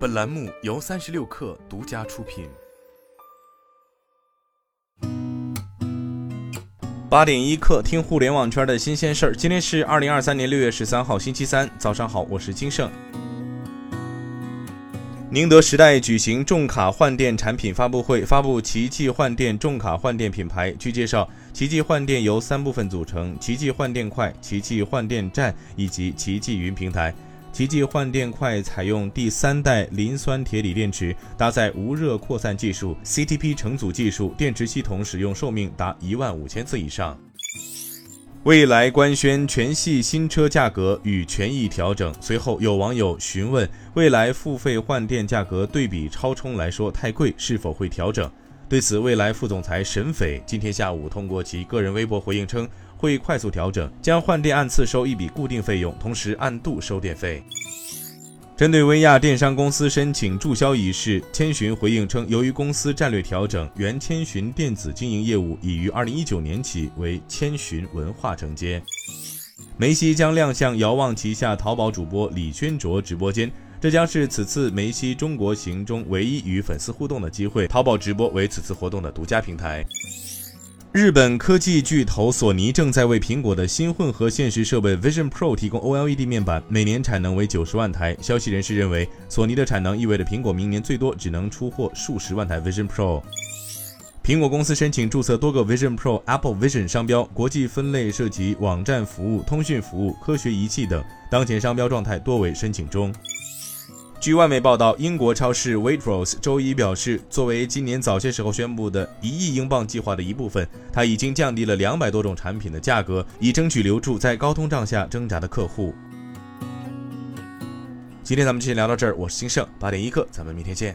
本栏目由三十六氪独家出品。八点一刻，听互联网圈的新鲜事儿。今天是二零二三年六月十三号，星期三，早上好，我是金盛。宁德时代举行重卡换电产品发布会，发布奇迹换电重卡换电品牌。据介绍，奇迹换电由三部分组成：奇迹换电快、奇迹换电站以及奇迹云平台。奇迹换电快采用第三代磷酸铁锂电池，搭载无热扩散技术、CTP 成组技术，电池系统使用寿命达一万五千次以上。蔚来官宣全系新车价格与权益调整，随后有网友询问蔚来付费换电价格对比超充来说太贵，是否会调整？对此，未来副总裁沈斐今天下午通过其个人微博回应称。会快速调整，将换电按次收一笔固定费用，同时按度收电费。针对薇娅电商公司申请注销一事，千寻回应称，由于公司战略调整，原千寻电子经营业务已于二零一九年起为千寻文化承接。梅西将亮相遥望旗下淘宝主播李轩卓直播间，这将是此次梅西中国行中唯一与粉丝互动的机会。淘宝直播为此次活动的独家平台。日本科技巨头索尼正在为苹果的新混合现实设备 Vision Pro 提供 OLED 面板，每年产能为九十万台。消息人士认为，索尼的产能意味着苹果明年最多只能出货数十万台 Vision Pro。苹果公司申请注册多个 Vision Pro、Apple Vision 商标，国际分类涉及网站服务、通讯服务、科学仪器等，当前商标状态多为申请中。据外媒报道，英国超市 Waitrose 周一表示，作为今年早些时候宣布的一亿英镑计划的一部分，它已经降低了两百多种产品的价格，以争取留住在高通胀下挣扎的客户。今天咱们就先聊到这儿，我是金盛，八点一刻，咱们明天见。